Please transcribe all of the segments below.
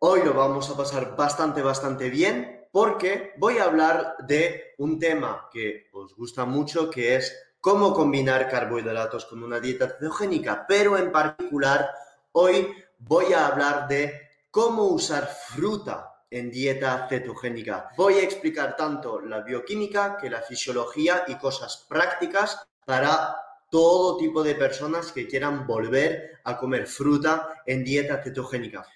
Hoy lo vamos a pasar bastante, bastante bien porque voy a hablar de un tema que os gusta mucho, que es cómo combinar carbohidratos con una dieta cetogénica, pero en particular hoy voy a hablar de cómo usar fruta en dieta cetogénica. Voy a explicar tanto la bioquímica que la fisiología y cosas prácticas para todo tipo de personas que quieran volver a comer fruta en dieta cetogénica.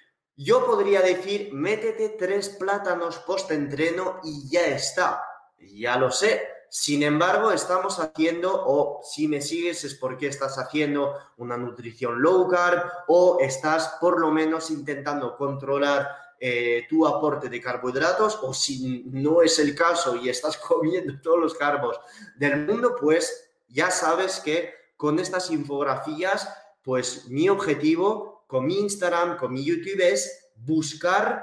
Yo podría decir, métete tres plátanos post-entreno y ya está. Ya lo sé. Sin embargo, estamos haciendo, o si me sigues es porque estás haciendo una nutrición low carb o estás por lo menos intentando controlar eh, tu aporte de carbohidratos o si no es el caso y estás comiendo todos los carbos del mundo, pues ya sabes que con estas infografías, pues mi objetivo con mi Instagram, con mi YouTube es buscar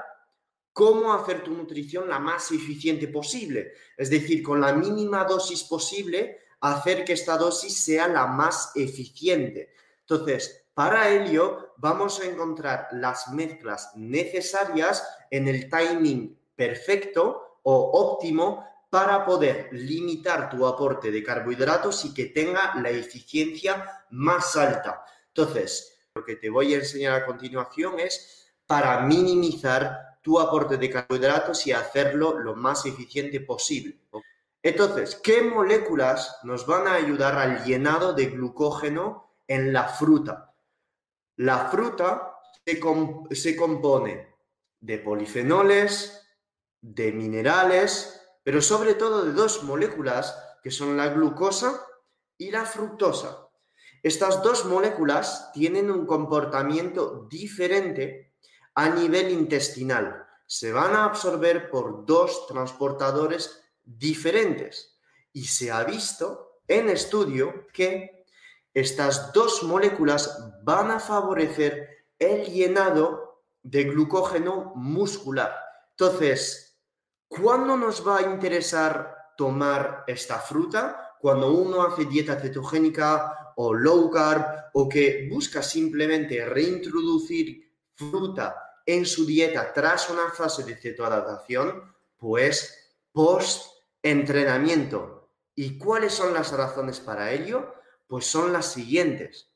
cómo hacer tu nutrición la más eficiente posible. Es decir, con la mínima dosis posible, hacer que esta dosis sea la más eficiente. Entonces, para ello, vamos a encontrar las mezclas necesarias en el timing perfecto o óptimo para poder limitar tu aporte de carbohidratos y que tenga la eficiencia más alta. Entonces, lo que te voy a enseñar a continuación es para minimizar tu aporte de carbohidratos y hacerlo lo más eficiente posible. Entonces, ¿qué moléculas nos van a ayudar al llenado de glucógeno en la fruta? La fruta se, se compone de polifenoles, de minerales, pero sobre todo de dos moléculas que son la glucosa y la fructosa. Estas dos moléculas tienen un comportamiento diferente a nivel intestinal. Se van a absorber por dos transportadores diferentes y se ha visto en estudio que estas dos moléculas van a favorecer el llenado de glucógeno muscular. Entonces, ¿Cuándo nos va a interesar tomar esta fruta? Cuando uno hace dieta cetogénica o low carb o que busca simplemente reintroducir fruta en su dieta tras una fase de cetoadaptación, pues post entrenamiento. ¿Y cuáles son las razones para ello? Pues son las siguientes.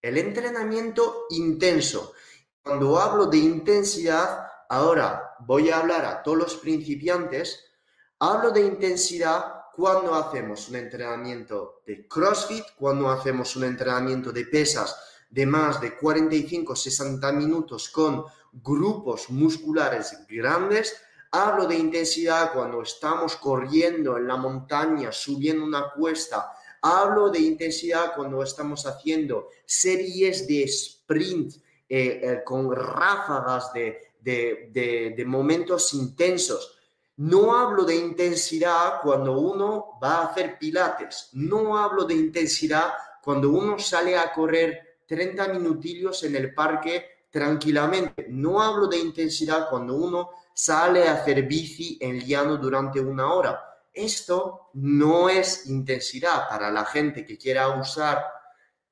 El entrenamiento intenso. Cuando hablo de intensidad, Ahora voy a hablar a todos los principiantes. Hablo de intensidad cuando hacemos un entrenamiento de CrossFit, cuando hacemos un entrenamiento de pesas de más de 45-60 minutos con grupos musculares grandes. Hablo de intensidad cuando estamos corriendo en la montaña, subiendo una cuesta. Hablo de intensidad cuando estamos haciendo series de sprint eh, eh, con ráfagas de de, momentos intensos. No hablo de intensidad cuando uno va a hacer pilates. No hablo de intensidad cuando uno sale a correr 30 minutillos en el parque tranquilamente. No hablo de intensidad cuando uno sale a hacer bici en llano durante una hora. Esto no es intensidad para la gente que quiera usar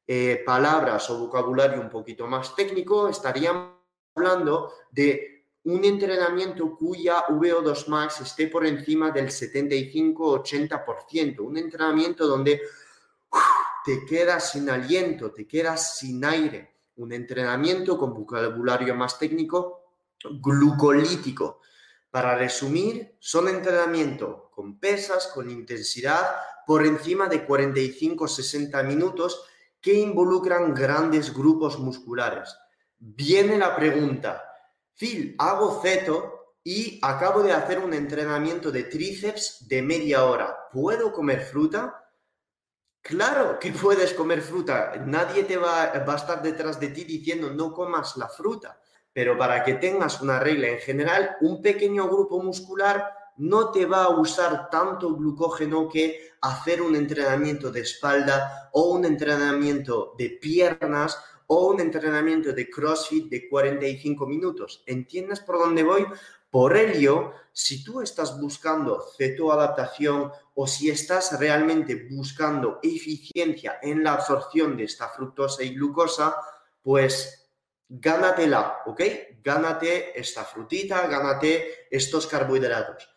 eh, palabras o vocabulario un poquito más técnico. Estaríamos hablando de un entrenamiento cuya VO2 max esté por encima del 75-80%, un entrenamiento donde te quedas sin aliento, te quedas sin aire, un entrenamiento con vocabulario más técnico, glucolítico. Para resumir, son entrenamiento con pesas, con intensidad por encima de 45-60 minutos que involucran grandes grupos musculares. Viene la pregunta, Phil, hago ceto y acabo de hacer un entrenamiento de tríceps de media hora. ¿Puedo comer fruta? Claro que puedes comer fruta. Nadie te va, va a estar detrás de ti diciendo no comas la fruta. pero para que tengas una regla en general, un pequeño grupo muscular no te va a usar tanto glucógeno que hacer un entrenamiento de espalda o un entrenamiento de piernas o un entrenamiento de CrossFit de 45 minutos. ¿Entiendes por dónde voy? Por ello, si tú estás buscando cetoadaptación o si estás realmente buscando eficiencia en la absorción de esta fructosa y glucosa, pues gánatela, ¿ok? Gánate esta frutita, gánate estos carbohidratos.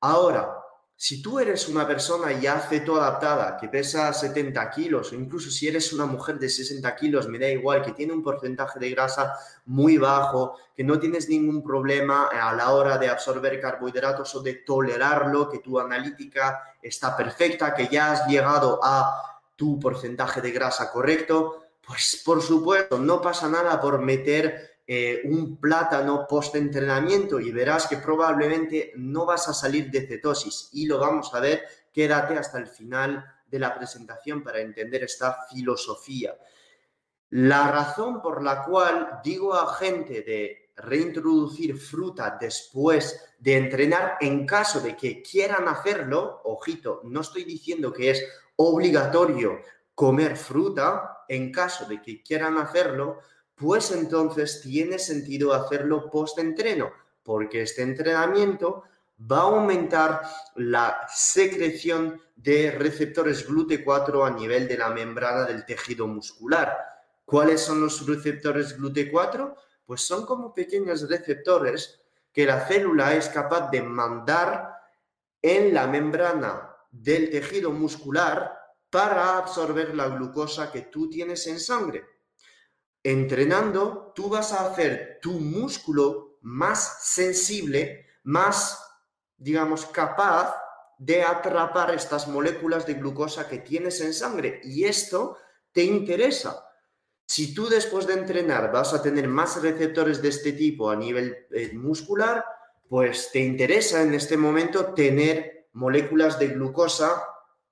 Ahora, si tú eres una persona ya cetoadaptada, que pesa 70 kilos, o incluso si eres una mujer de 60 kilos, me da igual, que tiene un porcentaje de grasa muy bajo, que no tienes ningún problema a la hora de absorber carbohidratos o de tolerarlo, que tu analítica está perfecta, que ya has llegado a tu porcentaje de grasa correcto, pues por supuesto, no pasa nada por meter eh, un plátano post-entrenamiento y verás que probablemente no vas a salir de cetosis y lo vamos a ver. Quédate hasta el final de la presentación para entender esta filosofía. La razón por la cual digo a gente de reintroducir fruta después de entrenar en caso de que quieran hacerlo, ojito, no estoy diciendo que es obligatorio comer fruta, en caso de que quieran hacerlo, pues entonces tiene sentido hacerlo post-entreno, porque este entrenamiento va a aumentar la secreción de receptores GLUT4 a nivel de la membrana del tejido muscular. ¿Cuáles son los receptores GLUT4? Pues son como pequeños receptores que la célula es capaz de mandar en la membrana del tejido muscular para absorber la glucosa que tú tienes en sangre entrenando, tú vas a hacer tu músculo más sensible, más, digamos, capaz de atrapar estas moléculas de glucosa que tienes en sangre. Y esto te interesa. Si tú después de entrenar vas a tener más receptores de este tipo a nivel eh, muscular, pues te interesa en este momento tener moléculas de glucosa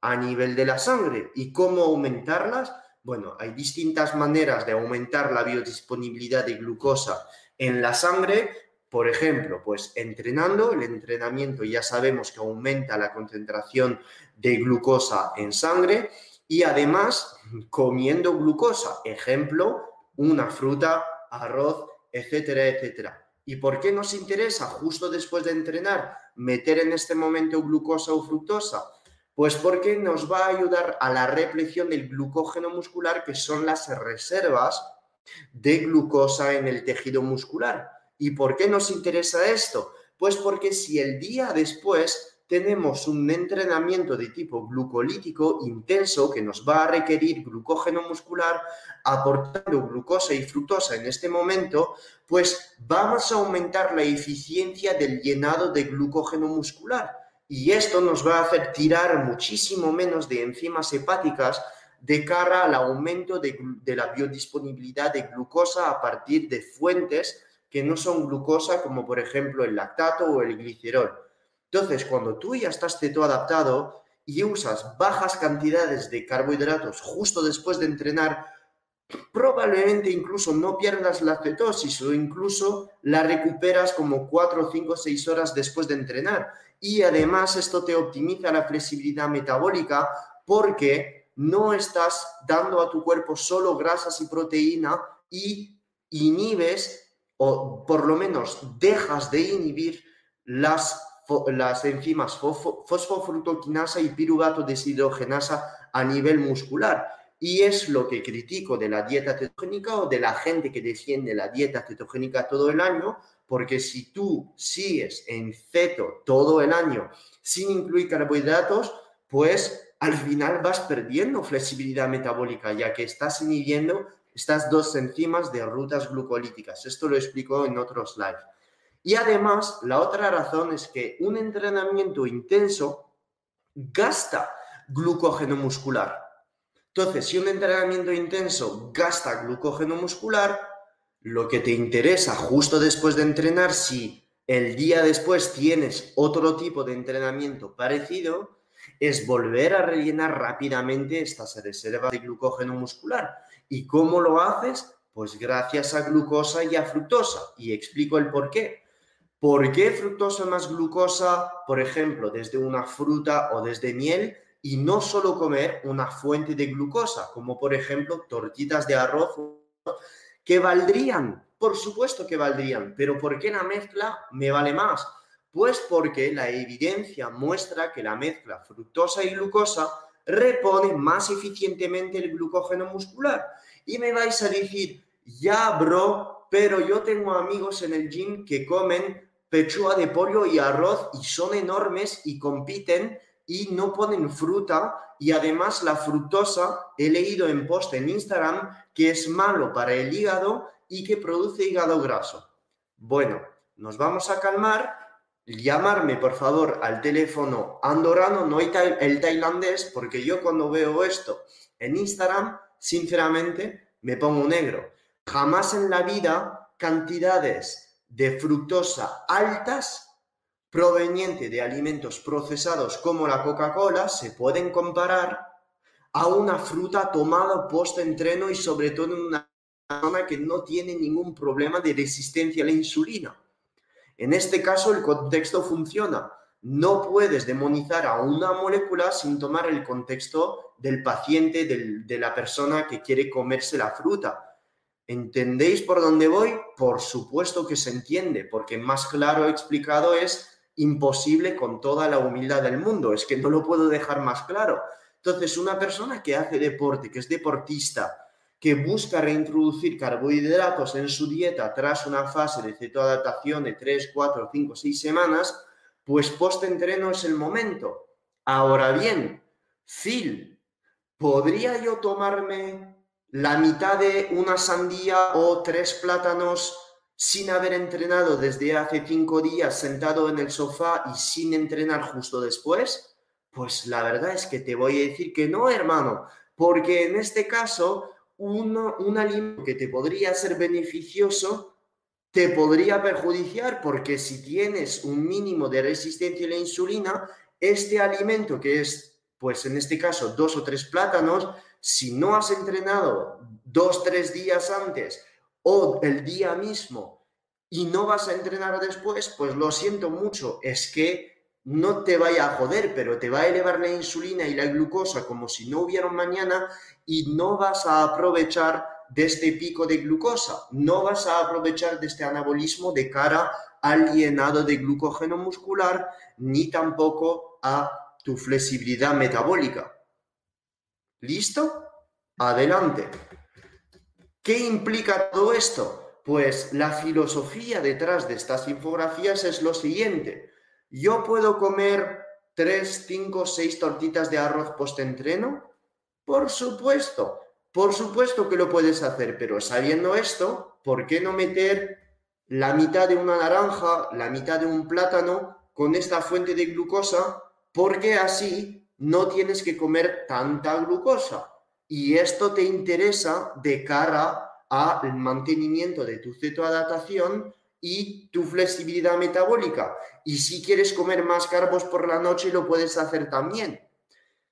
a nivel de la sangre. ¿Y cómo aumentarlas? Bueno, hay distintas maneras de aumentar la biodisponibilidad de glucosa en la sangre. Por ejemplo, pues entrenando, el entrenamiento ya sabemos que aumenta la concentración de glucosa en sangre y además comiendo glucosa, ejemplo, una fruta, arroz, etcétera, etcétera. ¿Y por qué nos interesa justo después de entrenar meter en este momento glucosa o fructosa? Pues porque nos va a ayudar a la repleción del glucógeno muscular, que son las reservas de glucosa en el tejido muscular. ¿Y por qué nos interesa esto? Pues porque si el día después tenemos un entrenamiento de tipo glucolítico intenso que nos va a requerir glucógeno muscular, aportando glucosa y fructosa en este momento, pues vamos a aumentar la eficiencia del llenado de glucógeno muscular y esto nos va a hacer tirar muchísimo menos de enzimas hepáticas de cara al aumento de, la biodisponibilidad de glucosa a partir de fuentes que no son glucosa, como por ejemplo el lactato o el glicerol. Entonces, cuando tú ya estás cetoadaptado y usas bajas cantidades de carbohidratos justo después de entrenar, probablemente incluso no pierdas la cetosis o incluso la recuperas como 4, 5, 6 horas después de entrenar y además esto te optimiza la flexibilidad metabólica porque no estás dando a tu cuerpo solo grasas y proteína y inhibes o por lo menos dejas de inhibir las, las enzimas fosfofructoquinasa y piruvato deshidrogenasa a nivel muscular. Y es lo que critico de la dieta cetogénica o de la gente que defiende la dieta cetogénica todo el año, porque si tú sigues en ceto todo el año sin incluir carbohidratos, pues al final vas perdiendo flexibilidad metabólica, ya que estás inhibiendo estas dos enzimas de rutas glucolíticas. Esto lo explico en otros live. Y además, la otra razón es que un entrenamiento intenso gasta glucógeno muscular. Entonces, si un entrenamiento intenso gasta glucógeno muscular, lo que te interesa justo después de entrenar, si el día después tienes otro tipo de entrenamiento parecido, es volver a rellenar rápidamente estas reservas de glucógeno muscular. ¿Y cómo lo haces? Pues gracias a glucosa y a fructosa. Y explico el por qué. ¿Por qué fructosa más glucosa, por ejemplo, desde una fruta o desde miel? Y no solo comer una fuente de glucosa, como por ejemplo tortitas de arroz, que valdrían, por supuesto que valdrían, pero ¿por qué la mezcla me vale más? Pues porque la evidencia muestra que la mezcla fructosa y glucosa repone más eficientemente el glucógeno muscular. Y me vais a decir, ya, bro, pero yo tengo amigos en el gym que comen pechuga de pollo y arroz y son enormes y compiten y no ponen fruta y además la fructosa he leído en post en Instagram que es malo para el hígado y que produce hígado graso. Bueno, nos vamos a calmar llamarme por favor al teléfono andorano, no el tailandés, porque yo cuando veo esto en Instagram, sinceramente, me pongo negro. Jamás en la vida cantidades de fructosa altas provenientes de alimentos procesados como la Coca-Cola se pueden comparar a una fruta tomada post-entreno y sobre todo en una persona que no tiene ningún problema de resistencia a la insulina. En este caso, el contexto funciona. No puedes demonizar a una molécula sin tomar el contexto del paciente, de la persona que quiere comerse la fruta. ¿Entendéis por dónde voy? Por supuesto que se entiende, porque más claro explicado es imposible con toda la humildad del mundo. Es que no lo puedo dejar más claro. Entonces, una persona que hace deporte, que es deportista, que busca reintroducir carbohidratos en su dieta tras una fase de cetoadaptación de 3, 4, 5, 6 semanas, pues post-entreno es el momento. Ahora bien, Phil, ¿podría yo tomarme la mitad de una sandía o tres plátanos sin haber entrenado desde hace cinco días sentado en el sofá y sin entrenar justo después? Pues la verdad es que te voy a decir que no, hermano, porque en este caso un alimento que te podría ser beneficioso te podría perjudiciar porque si tienes un mínimo de resistencia a la insulina, este alimento que es, pues en este caso, dos o tres plátanos, si no has entrenado dos, tres días antes o el día mismo y no vas a entrenar después, pues lo siento mucho, es que no te vaya a joder, pero te va a elevar la insulina y la glucosa como si no hubiera mañana y no vas a aprovechar de este pico de glucosa, no vas a aprovechar de este anabolismo de cara al llenado de glucógeno muscular ni tampoco a tu flexibilidad metabólica. ¿Listo? Adelante. ¿Qué implica todo esto? Pues la filosofía detrás de estas infografías es lo siguiente ¿Yo puedo comer 3, 5, 6 tortitas de arroz post-entreno? Por supuesto, por supuesto que lo puedes hacer, pero sabiendo esto, ¿por qué no meter la mitad de una naranja, la mitad de un plátano con esta fuente de glucosa? Porque así no tienes que comer tanta glucosa. Y esto te interesa de cara al mantenimiento de tu cetoadaptación y tu flexibilidad metabólica. Y si quieres comer más carbos por la noche, lo puedes hacer también.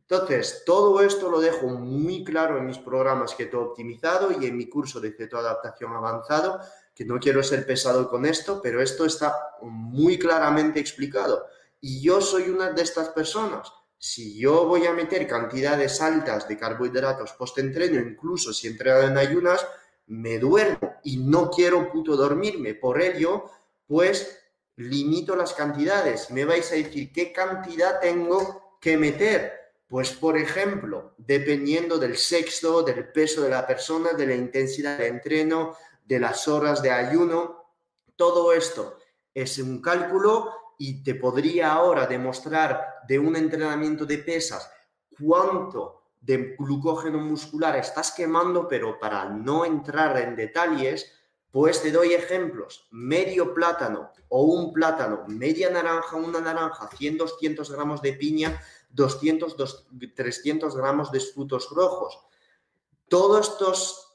Entonces, todo esto lo dejo muy claro en mis programas que he optimizado y en mi curso de cetoadaptación avanzado, que no quiero ser pesado con esto, pero esto está muy claramente explicado. Y yo soy una de estas personas. Si yo voy a meter cantidades altas de carbohidratos post-entreno, incluso si entreno en ayunas, me duermo y no quiero puto dormirme. Por ello, pues limito las cantidades. Me vais a decir qué cantidad tengo que meter. Pues, por ejemplo, dependiendo del sexo, del peso de la persona, de la intensidad de entreno, de las horas de ayuno, todo esto es un cálculo y te podría ahora demostrar de un entrenamiento de pesas cuánto de glucógeno muscular estás quemando, pero para no entrar en detalles, pues te doy ejemplos. Medio plátano o un plátano, media naranja, una naranja, 100, 200 gramos de piña, 200, 300 gramos de frutos rojos. Todos estos,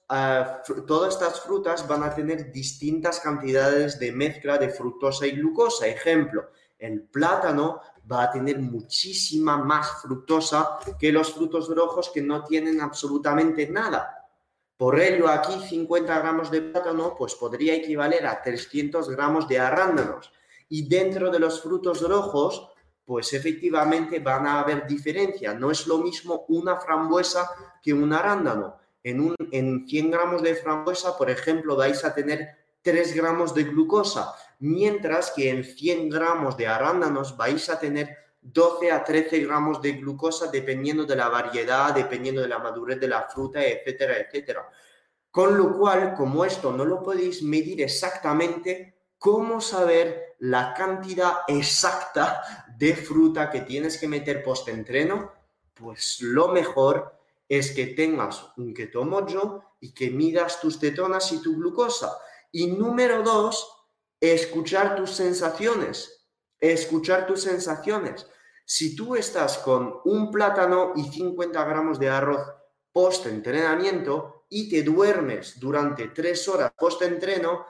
todas estas frutas van a tener distintas cantidades de mezcla de fructosa y glucosa. Ejemplo, el plátano va a tener muchísima más fructosa que los frutos rojos que no tienen absolutamente nada. Por ello, aquí 50 gramos de plátano pues podría equivaler a 300 gramos de arándanos. Y dentro de los frutos rojos, pues efectivamente van a haber diferencia. No es lo mismo una frambuesa que un arándano. En, un, en 100 gramos de frambuesa, por ejemplo, vais a tener 3 gramos de glucosa, mientras que en 100 gramos de arándanos vais a tener 12 a 13 gramos de glucosa dependiendo de la variedad, dependiendo de la madurez de la fruta, etcétera, etcétera. Con lo cual, como esto no lo podéis medir exactamente, ¿cómo saber la cantidad exacta de fruta que tienes que meter post-entreno? Pues lo mejor es que tengas un ketomojo y que midas tus cetonas y tu glucosa. Y número dos, escuchar tus sensaciones. Escuchar tus sensaciones. Si tú estás con un plátano y 50 gramos de arroz post-entrenamiento y te duermes durante tres horas post-entreno,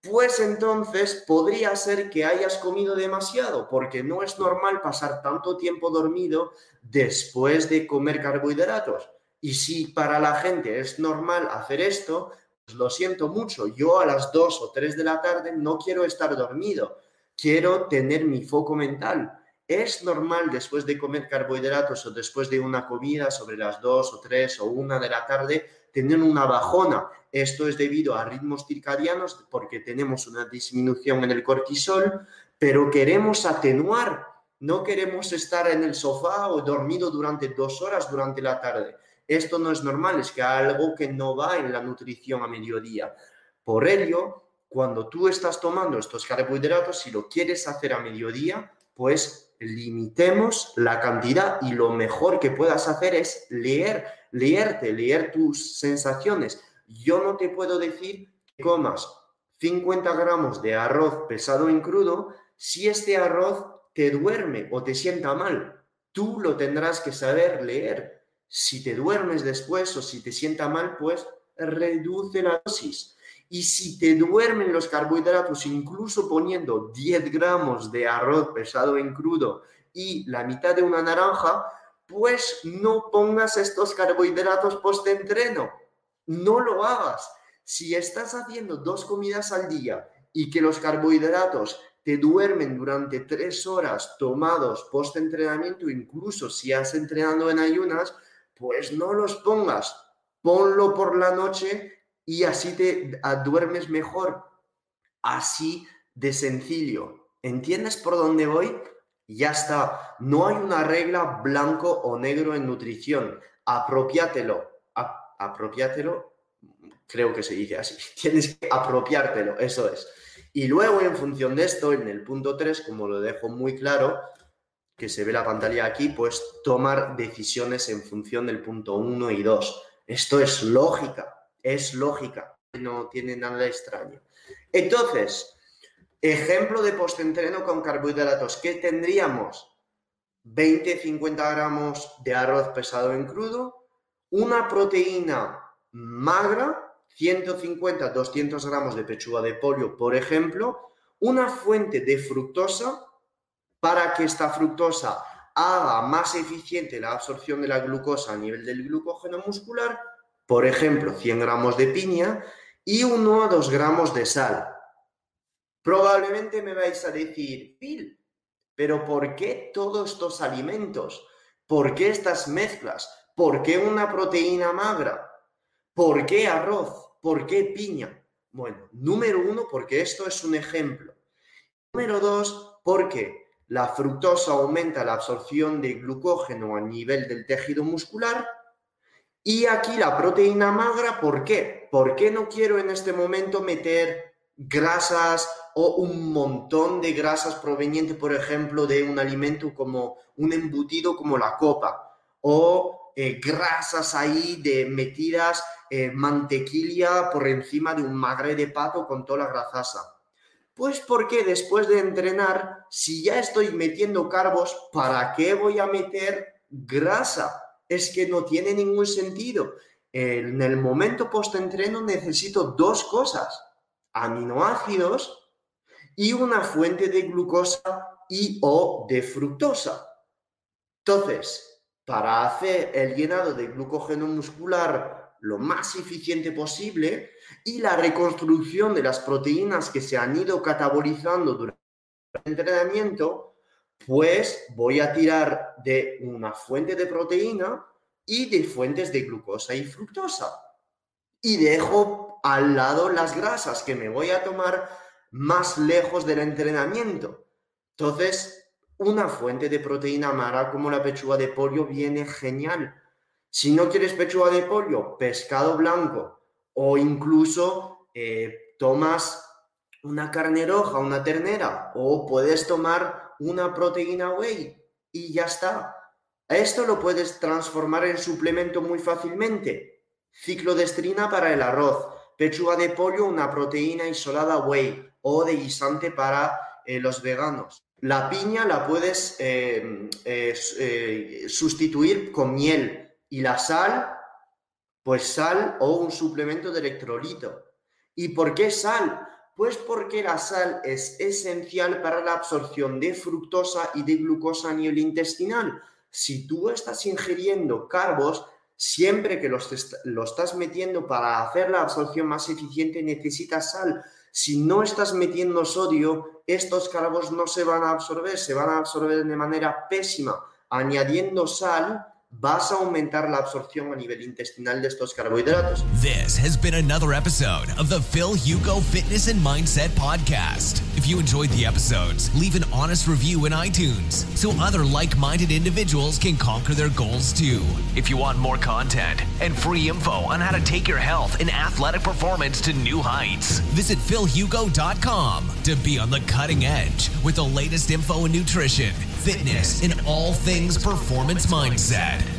pues entonces podría ser que hayas comido demasiado, porque no es normal pasar tanto tiempo dormido después de comer carbohidratos. Y si para la gente es normal hacer esto, pues lo siento mucho, yo a las 2 o 3 de la tarde no quiero estar dormido, quiero tener mi foco mental. Es normal después de comer carbohidratos o después de una comida sobre las 2 o 3 o 1 de la tarde, tener una bajona. Esto es debido a ritmos circadianos porque tenemos una disminución en el cortisol, pero queremos atenuar, no queremos estar en el sofá o dormido durante dos horas durante la tarde. Esto no es normal, es que algo que no va en la nutrición a mediodía. Por ello, cuando tú estás tomando estos carbohidratos, si lo quieres hacer a mediodía, pues limitemos la cantidad y lo mejor que puedas hacer es leer leerte, leer tus sensaciones. Yo no te puedo decir que comas 50 gramos de arroz pesado en crudo si este arroz te duerme o te sienta mal. Tú lo tendrás que saber leer. Si te duermes después o si te sienta mal, pues reduce la dosis. Y si te duermen los carbohidratos, incluso poniendo 10 gramos de arroz pesado en crudo y la mitad de una naranja, pues no pongas estos carbohidratos post-entreno. No lo hagas. Si estás haciendo dos comidas al día y que los carbohidratos te duermen durante tres horas tomados post-entrenamiento, incluso si has entrenado en ayunas, pues no los pongas. Ponlo por la noche y así te duermes mejor. Así de sencillo. ¿Entiendes por dónde voy? ya está. No hay una regla blanco o negro en nutrición. Apropiátelo. apropiátelo, creo que se dice así. Tienes que apropiártelo, eso es. Y luego, en función de esto, en el punto 3, como lo dejo muy claro, que se ve la pantalla aquí, pues tomar decisiones en función del punto 1 y 2. Esto es lógica, es lógica, no tiene nada extraño. Entonces, Ejemplo de postentreno con carbohidratos. ¿Qué tendríamos? 20-50 gramos de arroz pesado en crudo, una proteína magra, 150-200 gramos de pechuga de pollo, por ejemplo, una fuente de fructosa para que esta fructosa haga más eficiente la absorción de la glucosa a nivel del glucógeno muscular, por ejemplo, 100 gramos de piña y 1 o 2 gramos de sal. Probablemente me vais a decir, Phil, pero ¿por qué todos estos alimentos? ¿Por qué estas mezclas? ¿Por qué una proteína magra? ¿Por qué arroz? ¿Por qué piña? Bueno, número uno, porque esto es un ejemplo. Número dos, porque la fructosa aumenta la absorción de glucógeno a nivel del tejido muscular. Y aquí la proteína magra, ¿por qué? ¿Por qué no quiero en este momento meter grasas o un montón de grasas provenientes, por ejemplo, de un alimento como un embutido como la copa, o eh, grasas ahí de metidas eh, mantequilla por encima de un magre de pato con toda la grasasa. Pues porque después de entrenar, si ya estoy metiendo carbos, ¿para qué voy a meter grasa? Es que no tiene ningún sentido. En el momento post-entreno necesito dos cosas, aminoácidos y una fuente de glucosa y o de fructosa. Entonces, para hacer el llenado de glucógeno muscular lo más eficiente posible y la reconstrucción de las proteínas que se han ido catabolizando durante entrenamiento, pues voy a tirar de una fuente de proteína y de fuentes de glucosa y fructosa. Y dejo al lado las grasas que me voy a tomar más lejos del entrenamiento. Entonces, una fuente de proteína mara como la pechuga de pollo viene genial. Si no quieres pechuga de pollo, pescado blanco o incluso eh, tomas una carne roja, una ternera o puedes tomar una proteína whey y ya está. Esto lo puedes transformar en suplemento muy fácilmente. Ciclo de estrina para el arroz, pechuga de pollo, una proteína isolada whey o de guisante para eh, los veganos. La piña la puedes eh, eh, sustituir con miel y la sal, pues sal o un suplemento de electrolito. ¿Y por qué sal? Pues porque la sal es esencial para la absorción de fructosa y de glucosa a nivel intestinal. Si tú estás ingiriendo carbos, siempre que los, los estás metiendo para hacer la absorción más eficiente, necesitas sal si no estás metiendo sodio, estos carbos no se van a absorber, se van a absorber de manera pésima. Añadiendo sal, vas a aumentar la absorción a nivel intestinal de estos carbohidratos. This has been another episode of the Phil Hugo Fitness and Mindset Podcast. If you enjoyed the episodes, leave an honest review in iTunes so other like minded individuals can conquer their goals too. If you want more content and free info on how to take your health and athletic performance to new heights, visit philhugo.com to be on the cutting edge with the latest info in nutrition, fitness, and all things performance mindset.